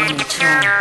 and two.